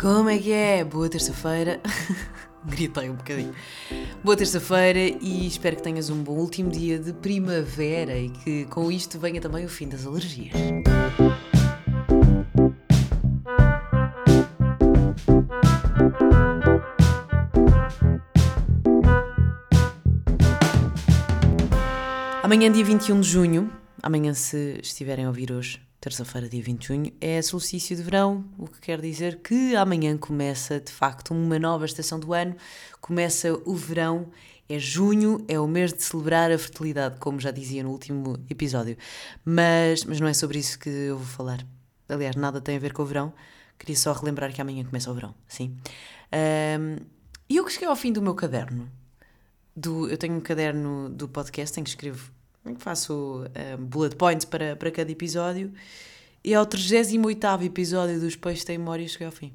Como é que é? Boa terça-feira. Gritei um bocadinho. Boa terça-feira e espero que tenhas um bom último dia de primavera e que com isto venha também o fim das alergias. Amanhã, dia 21 de junho, amanhã, se estiverem a ouvir hoje, terça-feira, dia 20 de junho, é solstício de verão, o que quer dizer que amanhã começa de facto uma nova estação do ano, começa o verão, é junho, é o mês de celebrar a fertilidade, como já dizia no último episódio. Mas, mas não é sobre isso que eu vou falar. Aliás, nada tem a ver com o verão, queria só relembrar que amanhã começa o verão, sim. Um, e eu que cheguei ao fim do meu caderno, do, eu tenho um caderno do podcast em que escrevo faço um, bullet points para, para cada episódio. E ao 38 episódio dos Peixes Têm Memória cheguei ao fim.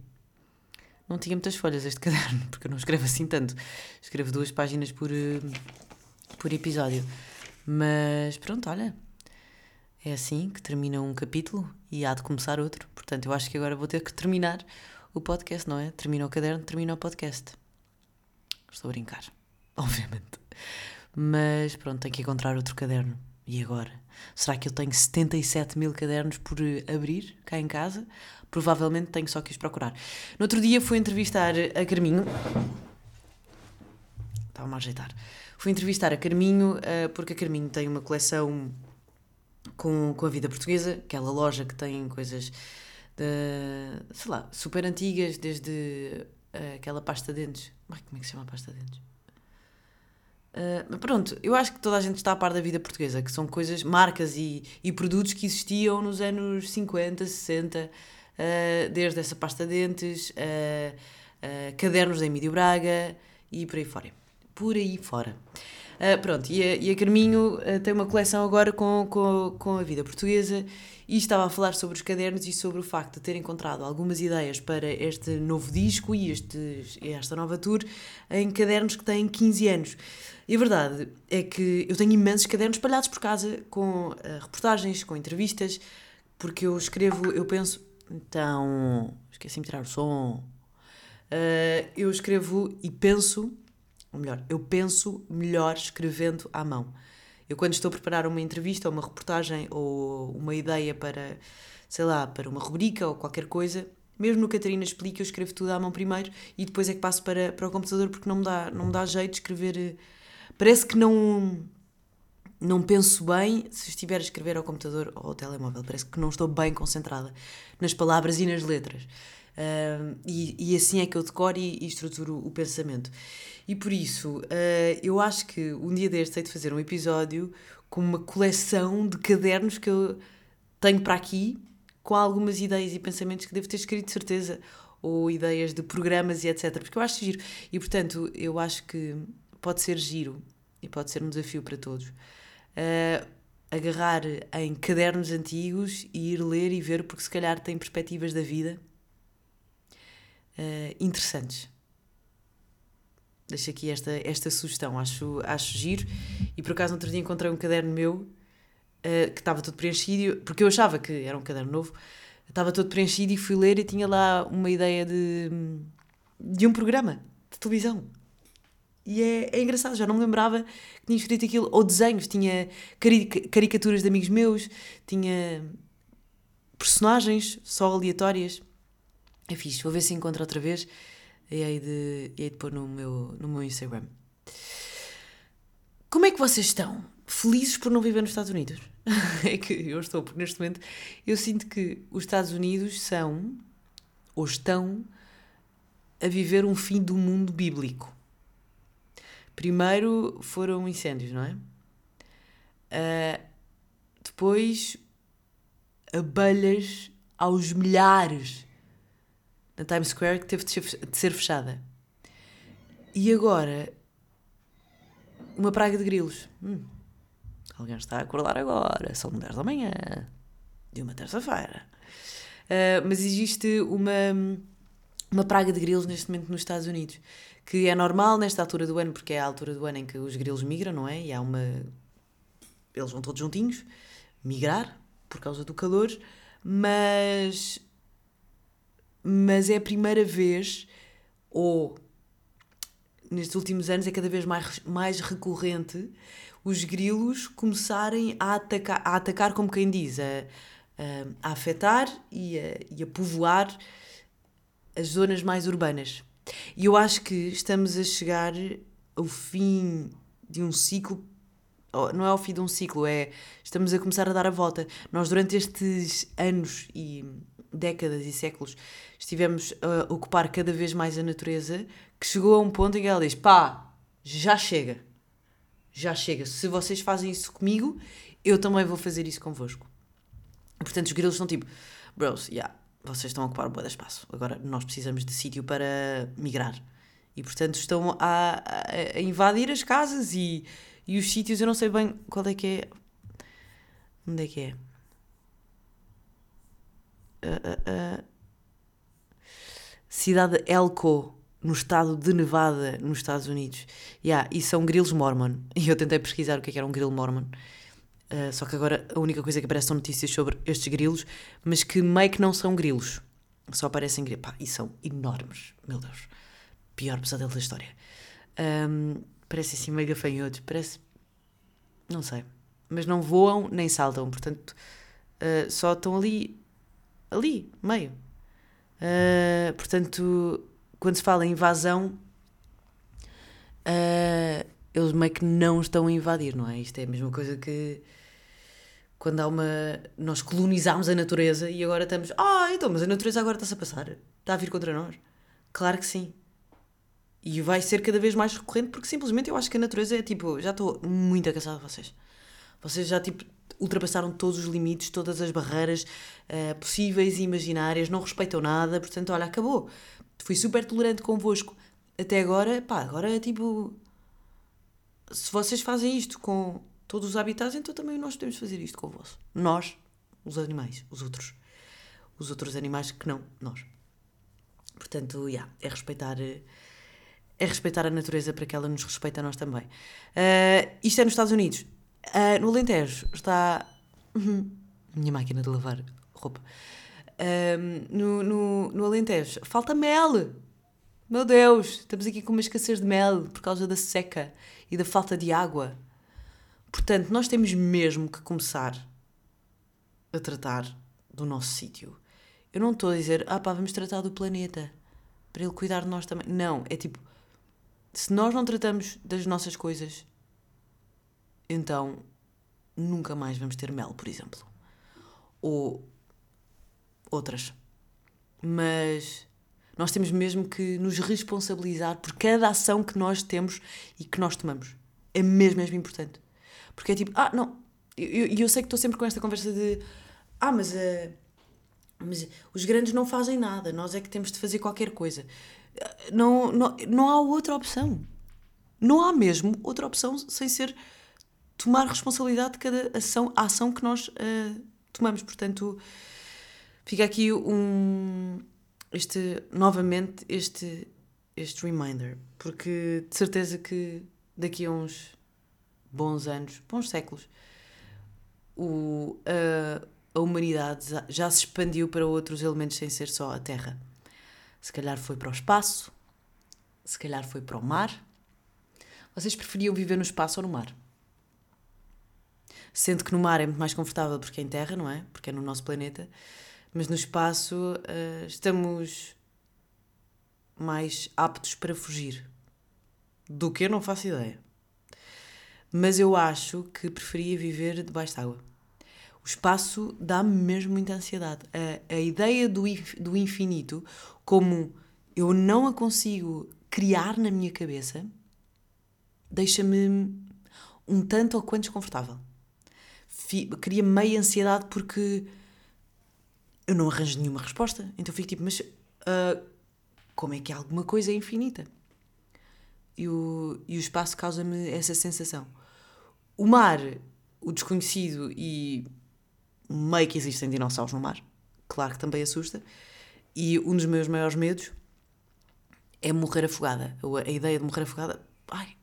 Não tinha muitas folhas este caderno, porque eu não escrevo assim tanto. Escrevo duas páginas por, hum, por episódio. Mas pronto, olha. É assim que termina um capítulo e há de começar outro. Portanto, eu acho que agora vou ter que terminar o podcast, não é? Termina o caderno, termina o podcast. Estou a brincar, obviamente. Mas pronto, tenho que encontrar outro caderno. E agora? Será que eu tenho 77 mil cadernos por eh, abrir cá em casa? Provavelmente tenho só que os procurar. No outro dia fui entrevistar a Carminho. Estava-me a ajeitar. Fui entrevistar a Carminho uh, porque a Carminho tem uma coleção com, com a vida portuguesa, aquela loja que tem coisas de, sei lá, super antigas, desde uh, aquela pasta de dentes. Como é que se chama a pasta de dentes? Uh, pronto, eu acho que toda a gente está a par da vida portuguesa, que são coisas, marcas e, e produtos que existiam nos anos 50, 60, uh, desde essa pasta de dentes, uh, cadernos da Emílio Braga e por aí fora. Por aí fora. pronto, e a, e a Carminho tem uma coleção agora com, com, com a vida portuguesa e estava a falar sobre os cadernos e sobre o facto de ter encontrado algumas ideias para este novo disco e este, esta nova tour em cadernos que têm 15 anos. E a verdade é que eu tenho imensos cadernos espalhados por casa com uh, reportagens, com entrevistas, porque eu escrevo, eu penso. Então. Esqueci-me de tirar o som. Uh, eu escrevo e penso, ou melhor, eu penso melhor escrevendo à mão. Eu, quando estou a preparar uma entrevista, ou uma reportagem, ou uma ideia para, sei lá, para uma rubrica ou qualquer coisa, mesmo no Catarina Explica, eu escrevo tudo à mão primeiro e depois é que passo para, para o computador porque não me dá, não me dá jeito de escrever eh, Parece que não não penso bem se estiver a escrever ao computador ou ao telemóvel. Parece que não estou bem concentrada nas palavras e nas letras. Uh, e, e, assim é que eu decoro e, e estruturo o pensamento. E por isso, uh, eu acho que um dia deste hei de fazer um episódio com uma coleção de cadernos que eu tenho para aqui, com algumas ideias e pensamentos que devo ter escrito de certeza, ou ideias de programas e etc. Porque eu acho giro. E portanto, eu acho que pode ser giro e pode ser um desafio para todos. Uh, agarrar em cadernos antigos e ir ler e ver, porque se calhar tem perspectivas da vida uh, interessantes. Deixo aqui esta, esta sugestão, acho, acho giro. E por acaso, outro dia encontrei um caderno meu uh, que estava todo preenchido, porque eu achava que era um caderno novo, estava todo preenchido e fui ler e tinha lá uma ideia de, de um programa de televisão. E é, é engraçado, já não me lembrava que tinha escrito aquilo. Ou desenhos, tinha caricaturas de amigos meus, tinha personagens só aleatórias. É fixe, vou ver se encontro outra vez e aí de, e aí de pôr no meu, no meu Instagram. Como é que vocês estão? Felizes por não viver nos Estados Unidos? é que eu estou, porque neste momento eu sinto que os Estados Unidos são, ou estão, a viver um fim do mundo bíblico. Primeiro foram incêndios, não é? Uh, depois, abelhas aos milhares na Times Square que teve de ser, fechada. E agora, uma praga de grilos. Hum, alguém está a acordar agora, são 10 da manhã, de uma terça-feira. Uh, mas existe uma, uma praga de grilos neste momento nos Estados Unidos que é normal nesta altura do ano, porque é a altura do ano em que os grilos migram, não é? E há uma. Eles vão todos juntinhos migrar por causa do calor, mas. mas é a primeira vez, ou nestes últimos anos é cada vez mais, mais recorrente, os grilos começarem a atacar, a atacar como quem diz, a, a, afetar e a, e a povoar as zonas mais urbanas. E eu acho que estamos a chegar ao fim de um ciclo. Não é ao fim de um ciclo, é. Estamos a começar a dar a volta. Nós, durante estes anos e décadas e séculos, estivemos a ocupar cada vez mais a natureza, que chegou a um ponto em que ela diz: pá, já chega. Já chega. Se vocês fazem isso comigo, eu também vou fazer isso convosco. Portanto, os grilos são tipo: bros, yeah, vocês estão a ocupar um bom espaço. Agora nós precisamos de sítio para migrar. E portanto estão a, a, a, invadir as casas e, e os sítios. Eu não sei bem qual é que é. Onde é que é? Uh, uh, uh. Cidade Elko, no estado de Nevada, nos Estados Unidos. Yeah, e são grilos mormon. E eu tentei pesquisar o que, é que era um grilo mormon. Uh, só que agora a única coisa que aparece são notícias sobre estes grilos, mas que meio que não são grilos. Só aparecem grilos. Pá, e são enormes. Meu Deus. Pior pesadelo da história. Um, parece assim meio gafanhotos. Parece. Não sei. Mas não voam nem saltam. Portanto, uh, só estão ali. Ali, meio. Uh, portanto, quando se fala em invasão. Eles meio que não estão a invadir, não é? Isto é a mesma coisa que quando há uma. Nós colonizámos a natureza e agora estamos. Ah, então, mas a natureza agora está-se a passar. Está a vir contra nós. Claro que sim. E vai ser cada vez mais recorrente porque simplesmente eu acho que a natureza é tipo. Já estou muito cansada de vocês. Vocês já tipo ultrapassaram todos os limites, todas as barreiras uh, possíveis e imaginárias, não respeitam nada, portanto, olha, acabou. Fui super tolerante convosco até agora, pá, agora é tipo se vocês fazem isto com todos os habitats, então também nós podemos fazer isto com o vosso. Nós, os animais, os outros. Os outros animais que não, nós. Portanto, yeah, é respeitar é respeitar a natureza para que ela nos respeite a nós também. Uh, isto é nos Estados Unidos. Uh, no Alentejo está. Uhum, minha máquina de lavar roupa. Uh, no, no, no Alentejo falta mel. Meu Deus, estamos aqui com uma escassez de mel por causa da seca e da falta de água. Portanto, nós temos mesmo que começar a tratar do nosso sítio. Eu não estou a dizer, ah pá, vamos tratar do planeta para ele cuidar de nós também. Não, é tipo, se nós não tratamos das nossas coisas, então nunca mais vamos ter mel, por exemplo. Ou outras. Mas nós temos mesmo que nos responsabilizar por cada ação que nós temos e que nós tomamos. É mesmo, mesmo importante. Porque é tipo, ah, não. E eu, eu, sei que estou sempre com esta conversa de, ah, mas, uh, mas os grandes não fazem nada, nós é que temos de fazer qualquer coisa. Não, não, não há outra opção. Não há mesmo outra opção sem ser tomar responsabilidade de cada ação, ação que nós uh, tomamos. Portanto, fica aqui um este, novamente, este, este reminder, porque de certeza que daqui a uns bons anos, bons séculos, o, a, a humanidade já se expandiu para outros elementos sem ser só a Terra. Se calhar foi para o espaço, se calhar foi para o mar. Vocês preferiam viver no espaço ou no mar? Sendo que no mar é muito mais confortável porque é em terra, não é? Porque é no nosso planeta mas no espaço uh, estamos mais aptos para fugir. Do que eu não faço ideia. Mas eu acho que preferia viver debaixo de água. O espaço dá-me mesmo muita ansiedade. A, a ideia do, do infinito, como eu não a consigo criar na minha cabeça, deixa-me um tanto ou quanto desconfortável. Cria meia ansiedade porque eu não arranjo nenhuma resposta. Então fico tipo, mas uh, como é que alguma coisa é infinita? E o, e o espaço causa-me essa sensação. O mar, o desconhecido e meio que existem dinossauros no mar, claro que também assusta. E um dos meus maiores medos é morrer afogada. A ideia de morrer afogada, ai,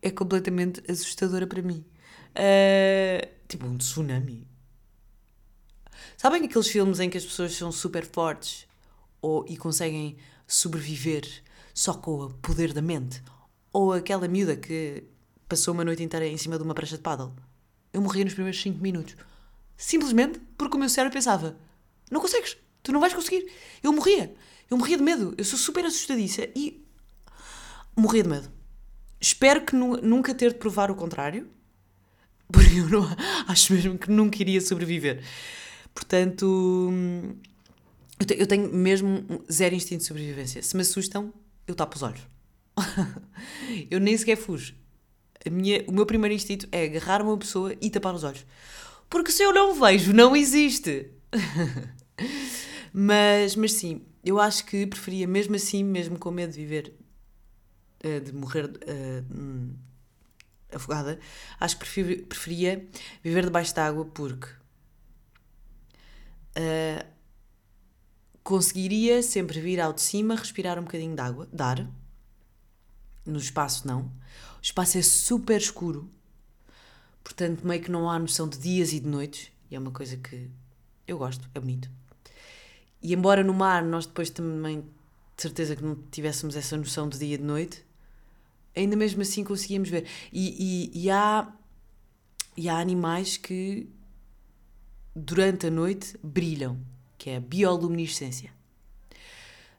é completamente assustadora para mim. Uh, tipo um tsunami. Sabem aqueles filmes em que as pessoas são super fortes? ou, e conseguem sobreviver só com o poder da mente. Ou aquela miúda que passou uma noite inteira em cima de uma prancha de paddle. Eu morria nos primeiros 5 minutos. Simplesmente porque o meu cérebro pensava: não consegues, tu não vais conseguir. Eu morria. Eu morria de medo. Eu sou super assustadiça e morria de medo. Espero que nu nunca ter de provar o contrário, porque eu não, acho mesmo que nunca iria sobreviver. Portanto, eu tenho mesmo zero instinto de sobrevivência. Se me assustam, eu tapo os olhos. eu nem sequer fujo. Minha, o meu primeiro instinto é agarrar uma pessoa e tapar os olhos. Porque se eu não vejo, não existe. mas, mas sim, eu acho que preferia, mesmo assim, mesmo com medo de viver, eh, de morrer uh, afogada, acho que preferia viver debaixo d'água porque uh, conseguiria sempre vir ao de cima, respirar um bocadinho de água, dar. No espaço, não. O espaço é super escuro, portanto, meio que não há noção de dias e de noites, e é uma coisa que eu gosto, é bonito. E embora no mar nós depois também, de certeza que não tivéssemos essa noção de dia e de noite, ainda mesmo assim conseguíamos ver. E, e, e há, e há animais que durante a noite brilham, que é a bioluminescência.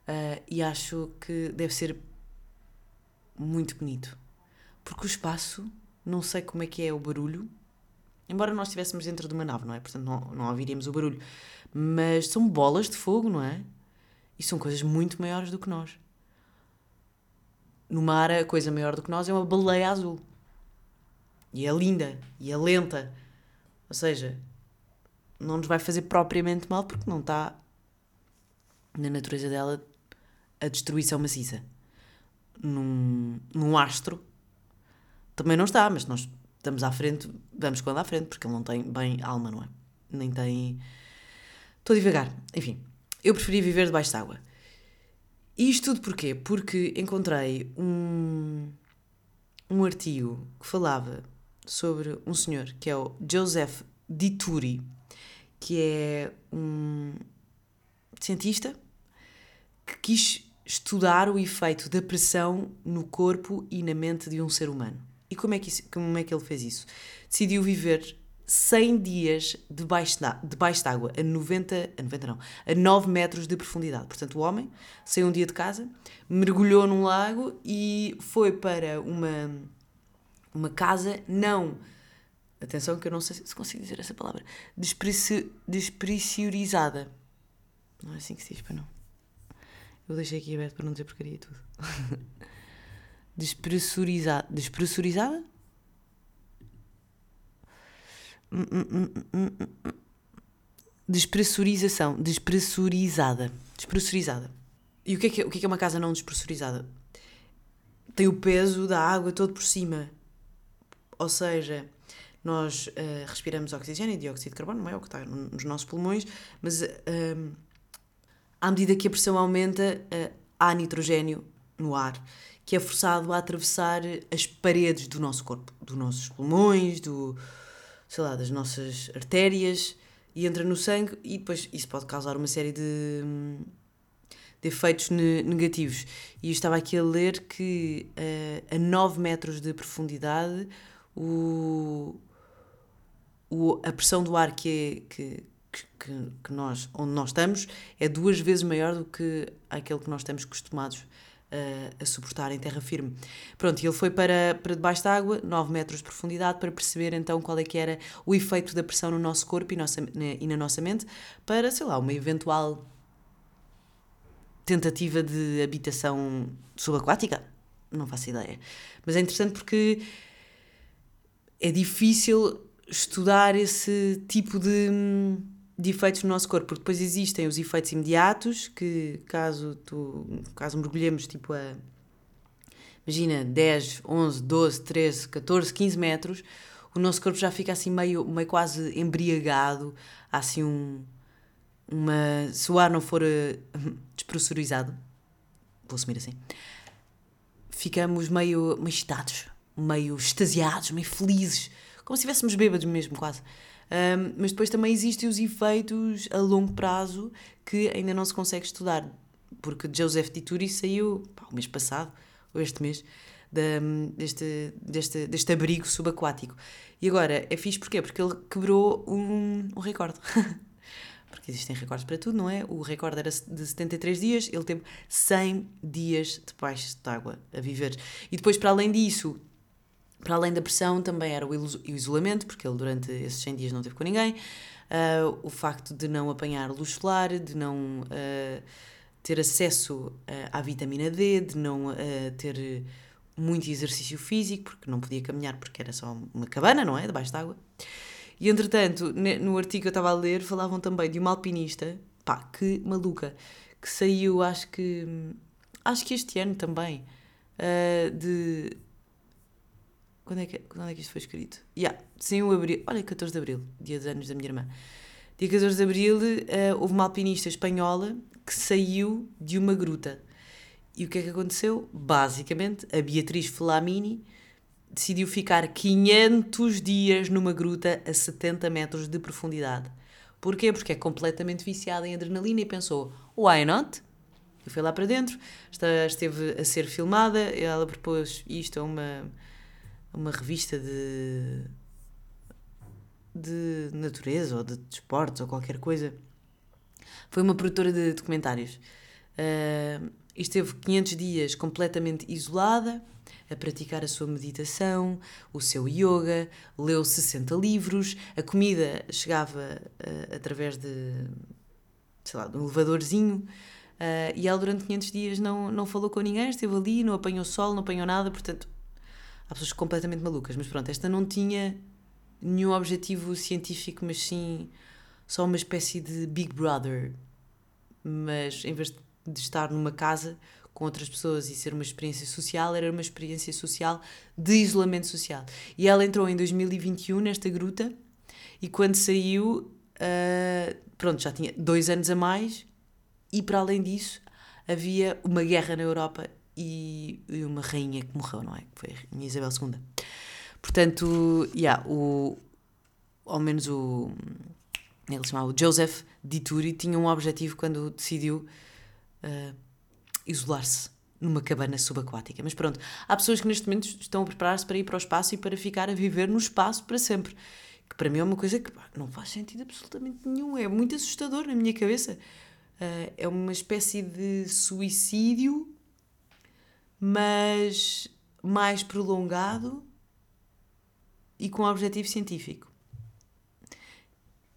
Uh, e acho que deve ser muito bonito. Porque o espaço, não sei como é que é o barulho, embora nós estivéssemos dentro de uma nave, não é? Portanto, não, não ouviríamos o barulho. Mas são bolas de fogo, não é? E são coisas muito maiores do que nós. No mar, a coisa maior do que nós é uma baleia azul. E é linda, e é lenta. Ou seja, não nos vai fazer propriamente mal porque não está na natureza dela a destruição maciça. Num, num astro também não está, mas nós estamos à frente, vamos quando à frente, porque ele não tem bem alma, não é? Nem tem. Estou devagar. Enfim, eu preferi viver debaixo de água. E isto tudo porquê? Porque encontrei um, um artigo que falava sobre um senhor que é o Joseph Dituri, que é um cientista que quis estudar o efeito da pressão no corpo e na mente de um ser humano. E como é que, isso, como é que ele fez isso? Decidiu viver 100 dias debaixo, da, debaixo de água, a 90, a 90 não, a 9 metros de profundidade. Portanto, o homem saiu um dia de casa, mergulhou num lago e foi para uma, uma casa não Atenção que eu não sei se consigo dizer essa palavra. Despreci. Não é assim que se diz, para não. Eu deixei aqui aberto para não dizer porcaria tudo. Despressurizada. Despressurizada? Despressurização. Despressurizada. Despressurizada. E o que, é que o que é, que é uma casa não despressurizada? Tem o peso da água todo por cima. Ou seja, nós uh, respiramos oxigênio e dióxido de carbono, não é o que está nos nossos pulmões, mas uh, à medida que a pressão aumenta, uh, há nitrogênio no ar, que é forçado a atravessar as paredes do nosso corpo, dos nossos pulmões, do, sei lá, das nossas artérias, e entra no sangue, e depois isso pode causar uma série de, de efeitos negativos. E eu estava aqui a ler que uh, a 9 metros de profundidade o, o, a pressão do ar que, é, que, que, que, nós, onde nós estamos é duas vezes maior do que aquele que nós estamos acostumados a suportar em terra firme. Pronto, e ele foi para, para debaixo da água, 9 metros de profundidade, para perceber então qual é que era o efeito da pressão no nosso corpo e, nossa, na, e na nossa mente, para, sei lá, uma eventual tentativa de habitação subaquática. Não faço ideia. Mas é interessante porque é difícil estudar esse tipo de, de efeitos no nosso corpo, porque depois existem os efeitos imediatos, que caso, tu, caso mergulhemos tipo a imagina 10, 11, 12, 13, 14, 15 metros, o nosso corpo já fica assim meio, meio quase embriagado, há assim um, uma, se o ar não for uh, despressurizado, vou assumir assim, ficamos meio, meio excitados, meio extasiados, meio felizes, como se estivéssemos bêbados mesmo, quase. Um, mas depois também existem os efeitos a longo prazo que ainda não se consegue estudar porque Joseph Dituri saiu pá, o mês passado, ou este mês, deste, deste, deste abrigo subaquático. E agora é fixe porquê? Porque ele quebrou um, um recorde. porque existem recordes para tudo, não é? O recorde era de 73 dias, ele teve 100 dias debaixo de água a viver. E depois, para além disso, para além da pressão, também era o isolamento, porque ele durante esses 100 dias não teve com ninguém, uh, o facto de não apanhar luz solar, de não uh, ter acesso uh, à vitamina D, de não ter muito exercício físico, porque não podia caminhar porque era só uma cabana, não é? Debaixo d'água. E entretanto, no artigo que eu estava a ler, falavam também de uma alpinista, pá, que maluca, que saiu, acho que, acho que este ano também, de quando é, que, quando é que isto foi escrito? Yeah, saiu abril. Olha, 14 de abril, dia dos anos da minha irmã. Dia 14 de abril, uh, houve uma alpinista espanhola que saiu de uma gruta. E o que é que aconteceu? Basicamente, a Beatriz Flamini decidiu ficar 500 dias numa gruta a 70 metros de profundidade. Porquê? Porque é completamente viciada em adrenalina e pensou: why not? E foi lá para dentro, esteve a ser filmada, ela propôs isto a uma uma revista de de natureza ou de desportos ou qualquer coisa. Foi uma produtora de documentários. Uh, esteve 500 dias completamente isolada, a praticar a sua meditação, o seu yoga, leu 60 livros, a comida chegava uh, através de, sei lá, de um elevadorzinho. Uh, e ela durante 500 dias não, não falou com ninguém, esteve ali, não apanhou sol, não apanhou nada, portanto há pessoas completamente malucas, mas pronto, esta não tinha nenhum objetivo científico, mas sim só uma espécie de Big Brother. Mas em vez de estar numa casa com outras pessoas e ser uma experiência social, era uma experiência social de isolamento social. E ela entrou em 2021 nesta gruta e quando saiu, uh, pronto, já tinha dois anos a mais e para além disso havia uma guerra na Europa e, uma rainha que morreu, não é? Que foi a Rainha Isabel II. Portanto, yeah, o, ao menos o. Ele se chamava Joseph Dituri, tinha um objetivo quando decidiu uh, isolar-se numa cabana subaquática. Mas pronto, há pessoas que neste momento estão a preparar-se para ir para o espaço e para ficar a viver no espaço para sempre. Que para mim é uma coisa que pá, não faz sentido absolutamente nenhum. É muito assustador na minha cabeça. Uh, é uma espécie de suicídio mas mais prolongado e com objetivo científico.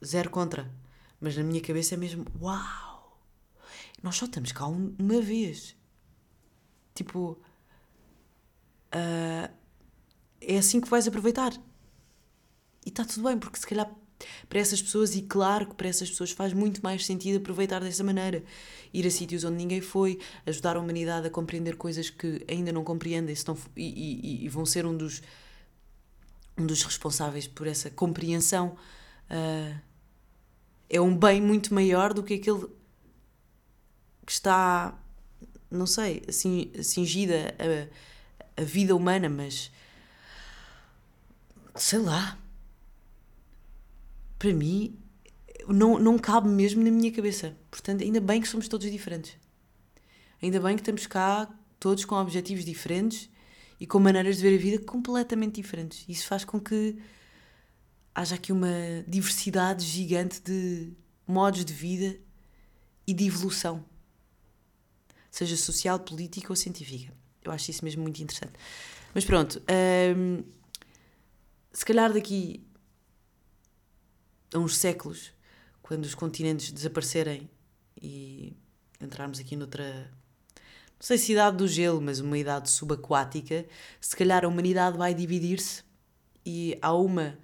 Zero contra. Mas na minha cabeça é mesmo: uau! Nós só estamos cá uma vez. Tipo. Uh, é assim que vais aproveitar. E está tudo bem, porque se calhar para essas pessoas, e claro que para essas pessoas faz muito mais sentido aproveitar dessa maneira. Ir a sítios onde ninguém foi, ajudar a humanidade a compreender coisas que ainda não compreendem estão, e, e, e vão ser um dos, um dos responsáveis por essa compreensão. Uh, é um bem muito maior do que aquele que está, não sei, assim, cingida a, a vida humana, mas sei lá para mim, não, não cabe mesmo na minha cabeça. Portanto, ainda bem que somos todos diferentes. Ainda bem que estamos cá todos com objetivos diferentes e com maneiras de ver a vida completamente diferentes. Isso faz com que haja aqui uma diversidade gigante de modos de vida e de evolução, seja social, política ou científica. Eu acho isso mesmo muito interessante. Mas pronto, hum, se calhar daqui a uns séculos, quando os continentes desaparecerem e entrarmos aqui noutra. Não sei se idade do gelo, mas uma idade subaquática, se calhar a humanidade vai dividir-se e há uma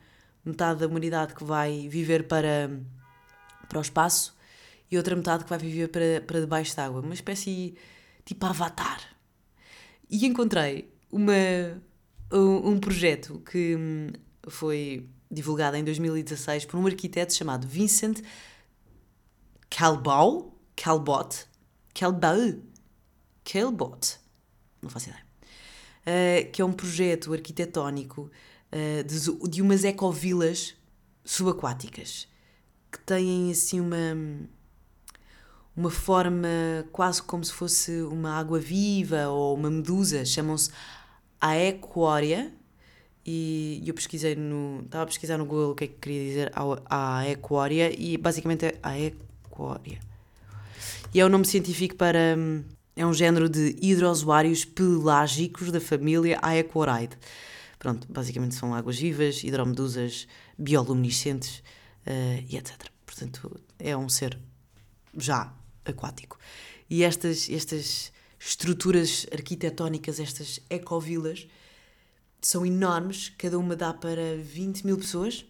metade da humanidade que vai viver para, para o espaço e outra metade que vai viver para, para debaixo d'água. Uma espécie tipo avatar. E encontrei uma, um, um projeto que hum, foi divulgada em 2016 por um arquiteto chamado Vincent Calbau, Calbot, Calbau, Calbot, não faço ideia, uh, que é um projeto arquitetónico uh, de, de umas ecovilas subaquáticas que têm assim uma uma forma quase como se fosse uma água viva ou uma medusa, chamam-se Aequoria. E eu pesquisei no. Estava a pesquisar no Google o que é que queria dizer a Aequoria e basicamente é Aequoria. E é o nome científico para. Hum, é um género de hidrozoários pelágicos da família Aequoridae. Pronto, basicamente são águas vivas, hidromedusas, bioluminescentes uh, e etc. Portanto, é um ser já aquático. E estas, estas estruturas arquitetónicas, estas ecovilas, são enormes, cada uma dá para 20 mil pessoas.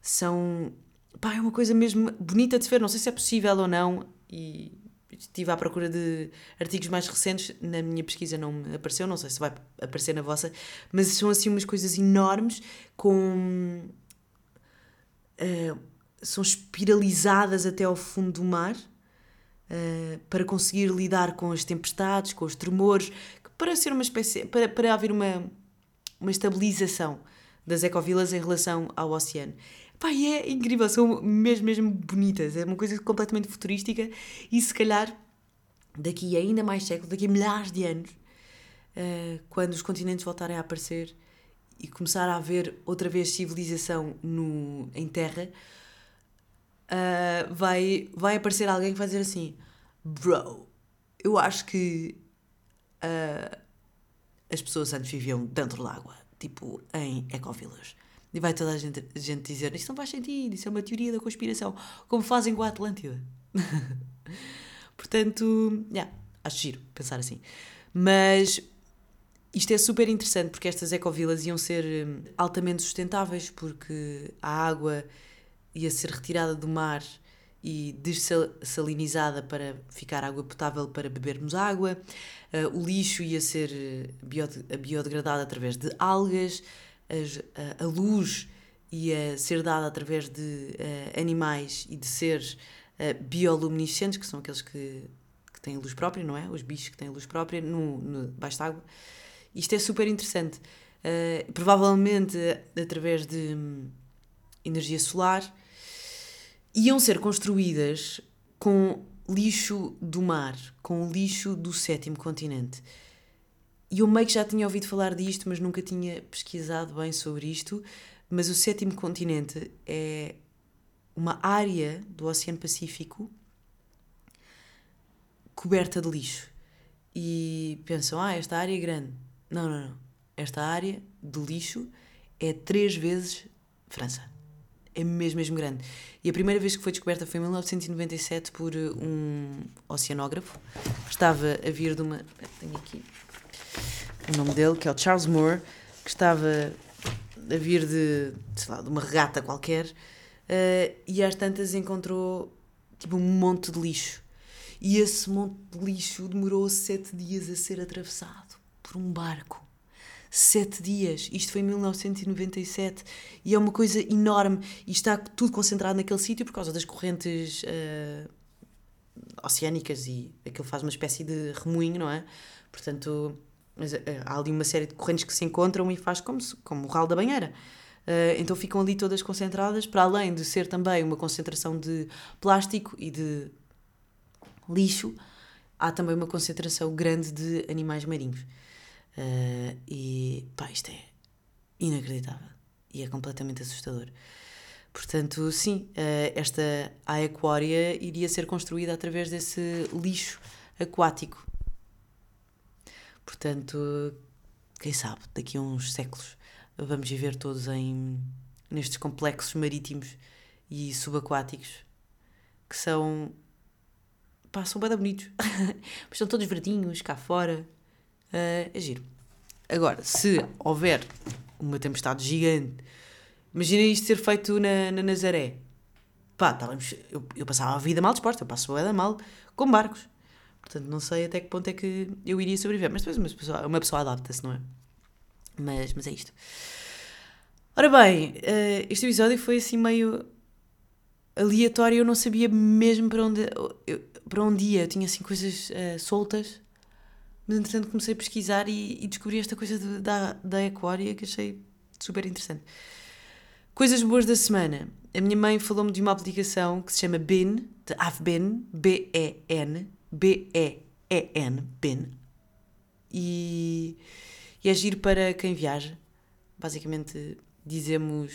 São. Pá, é uma coisa mesmo bonita de se ver, não sei se é possível ou não, e estive à procura de artigos mais recentes, na minha pesquisa não me apareceu, não sei se vai aparecer na vossa, mas são assim umas coisas enormes com. Uh, são espiralizadas até ao fundo do mar uh, para conseguir lidar com as tempestades, com os tremores, para ser uma espécie. para, para haver uma, uma estabilização das ecovilas em relação ao oceano. Pá, é incrível, são mesmo, mesmo bonitas, é uma coisa completamente futurística e se calhar daqui a ainda mais séculos, daqui a milhares de anos, uh, quando os continentes voltarem a aparecer e começar a haver outra vez civilização no, em terra, uh, vai, vai aparecer alguém que vai dizer assim: Bro, eu acho que uh, as pessoas antes viviam dentro da água, tipo em ecovilas. E vai toda a gente, a gente dizer: Isto não faz sentido, isso é uma teoria da conspiração, como fazem com a Atlântida. Portanto, yeah, acho giro pensar assim. Mas isto é super interessante porque estas ecovilas iam ser hum, altamente sustentáveis, porque a água ia ser retirada do mar e dessalinizada para ficar água potável para bebermos água. Uh, o lixo ia ser biodegradado através de algas a, a, luz ia ser dada através de uh, animais e de seres uh, bioluminescentes, que são aqueles que, que têm luz própria, não é? Os bichos que têm luz própria no, no baixo. Isto é super interessante. Uh, provavelmente através de um, energia solar iam ser construídas com lixo do mar, com lixo do sétimo continente. E eu meio que já tinha ouvido falar disto, mas nunca tinha pesquisado bem sobre isto. Mas o sétimo continente é uma área do Oceano Pacífico coberta de lixo. E pensam, ah, esta área é grande. Não, não, não. Esta área de lixo é três vezes França. É mesmo, mesmo grande. E a primeira vez que foi descoberta foi em 1997 por um oceanógrafo. Estava a vir de uma. Tenho aqui o nome dele, que é o Charles Moore, que estava a vir de, sei lá, de uma regata qualquer uh, e às tantas encontrou tipo um monte de lixo. E esse monte de lixo demorou sete dias a ser atravessado por um barco. Sete dias. Isto foi em 1997 e é uma coisa enorme. E está tudo concentrado naquele sítio por causa das correntes uh, oceânicas e aquilo faz uma espécie de remoinho, não é? Portanto, uh, há ali uma série de correntes que se encontram e faz como, como o ralo da banheira. Uh, então ficam ali todas concentradas, para além de ser também uma concentração de plástico e de lixo, há também uma concentração grande de animais marinhos. Uh, e pá, isto é inacreditável. E é completamente assustador. Portanto, sim, uh, esta aquária iria ser construída através desse lixo aquático. Portanto, quem sabe, daqui a uns séculos vamos viver todos em nestes complexos marítimos e subaquáticos que são pá, são bem bonitos. Mas são todos verdinhos cá fora uh, é giro agora, se houver uma tempestade gigante imagina isto ser feito na, na Nazaré pá, estávamos, eu, eu passava a vida mal disposta eu passo a mal com barcos Portanto, não sei até que ponto é que eu iria sobreviver. Mas depois uma pessoa, uma pessoa adapta-se, não é? Mas, mas é isto. Ora bem, uh, este episódio foi assim meio aleatório. Eu não sabia mesmo para onde, eu, para onde ia. Eu tinha assim coisas uh, soltas. Mas entretanto comecei a pesquisar e, e descobri esta coisa de, da, da Aquaria que achei super interessante. Coisas boas da semana. A minha mãe falou-me de uma aplicação que se chama Bin, de I've been, B-E-N, B-E-E-N, been. E, e é giro para quem viaja. Basicamente, dizemos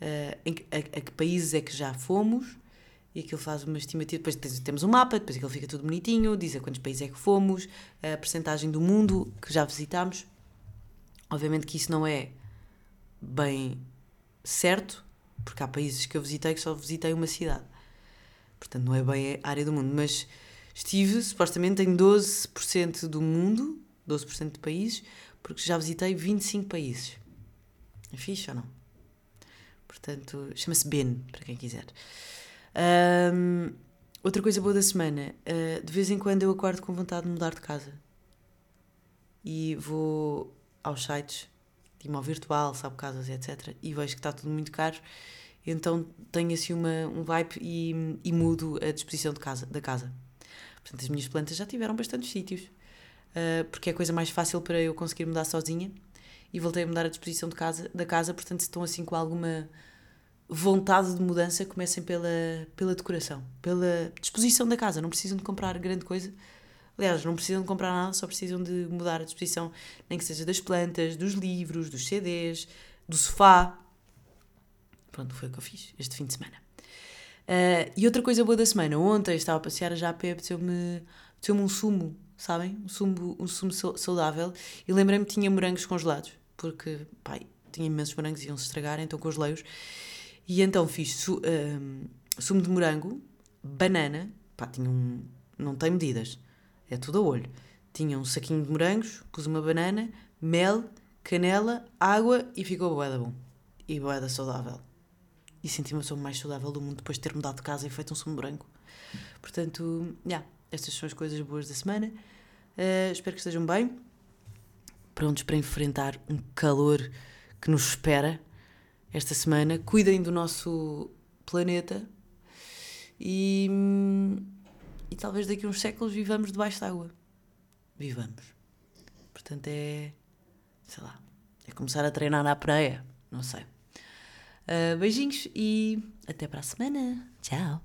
uh, em, a, a, que países é que já fomos e aquilo faz uma estimativa. Depois temos um mapa, depois aquilo fica tudo bonitinho, diz a quantos países é que fomos, a percentagem do mundo que já visitámos. Obviamente que isso não é bem certo, porque há países que eu visitei que só visitei uma cidade. Portanto, não é bem a área do mundo, mas estive supostamente em 12% do mundo, 12% de países, porque já visitei 25 países. É fixe ou não? Portanto, chama-se Ben, para quem quiser. Um, outra coisa boa da semana, uh, de vez em quando eu acordo com vontade de mudar de casa. E vou aos sites de imóvel virtual, sabe casas, etc. E vejo que está tudo muito caro. Então tenho assim uma, um vibe e, e mudo a disposição de casa, da casa. Portanto, as minhas plantas já tiveram bastantes sítios. Uh, porque é a coisa mais fácil para eu conseguir mudar sozinha. E voltei a mudar a disposição de casa, da casa, portanto, se estão assim com alguma vontade de mudança, comecem pela, pela decoração, pela disposição da casa. Não precisam de comprar grande coisa. Aliás, não precisam de comprar nada, só precisam de mudar a disposição, nem que seja das plantas, dos livros, dos CDs, do sofá. Pronto, foi o que eu fiz este fim de semana. Uh, e outra coisa boa da semana, ontem estava a passear já a pé, apeteceu-me apeteceu um sumo, sabem? Um sumo, um sumo saudável. E lembrei-me que tinha morangos congelados, porque, pai, tinha imensos morangos e iam-se estragar, então congelei-os. E então fiz su, uh, sumo de morango, banana, pá, tinha um. não tem medidas, é tudo a olho. Tinha um saquinho de morangos, pus uma banana, mel, canela, água e ficou boeda bom. E boeda saudável. E senti-me a pessoa mais saudável do mundo depois de ter mudado de casa e feito um sumo branco. Portanto, já, yeah, estas são as coisas boas da semana. Uh, espero que estejam bem, prontos para enfrentar um calor que nos espera esta semana. Cuidem do nosso planeta e, e talvez daqui a uns séculos vivamos debaixo d'água. Vivamos. Portanto, é. sei lá. É começar a treinar na praia. Não sei. Uh, beijinhos e até para a semana. Tchau.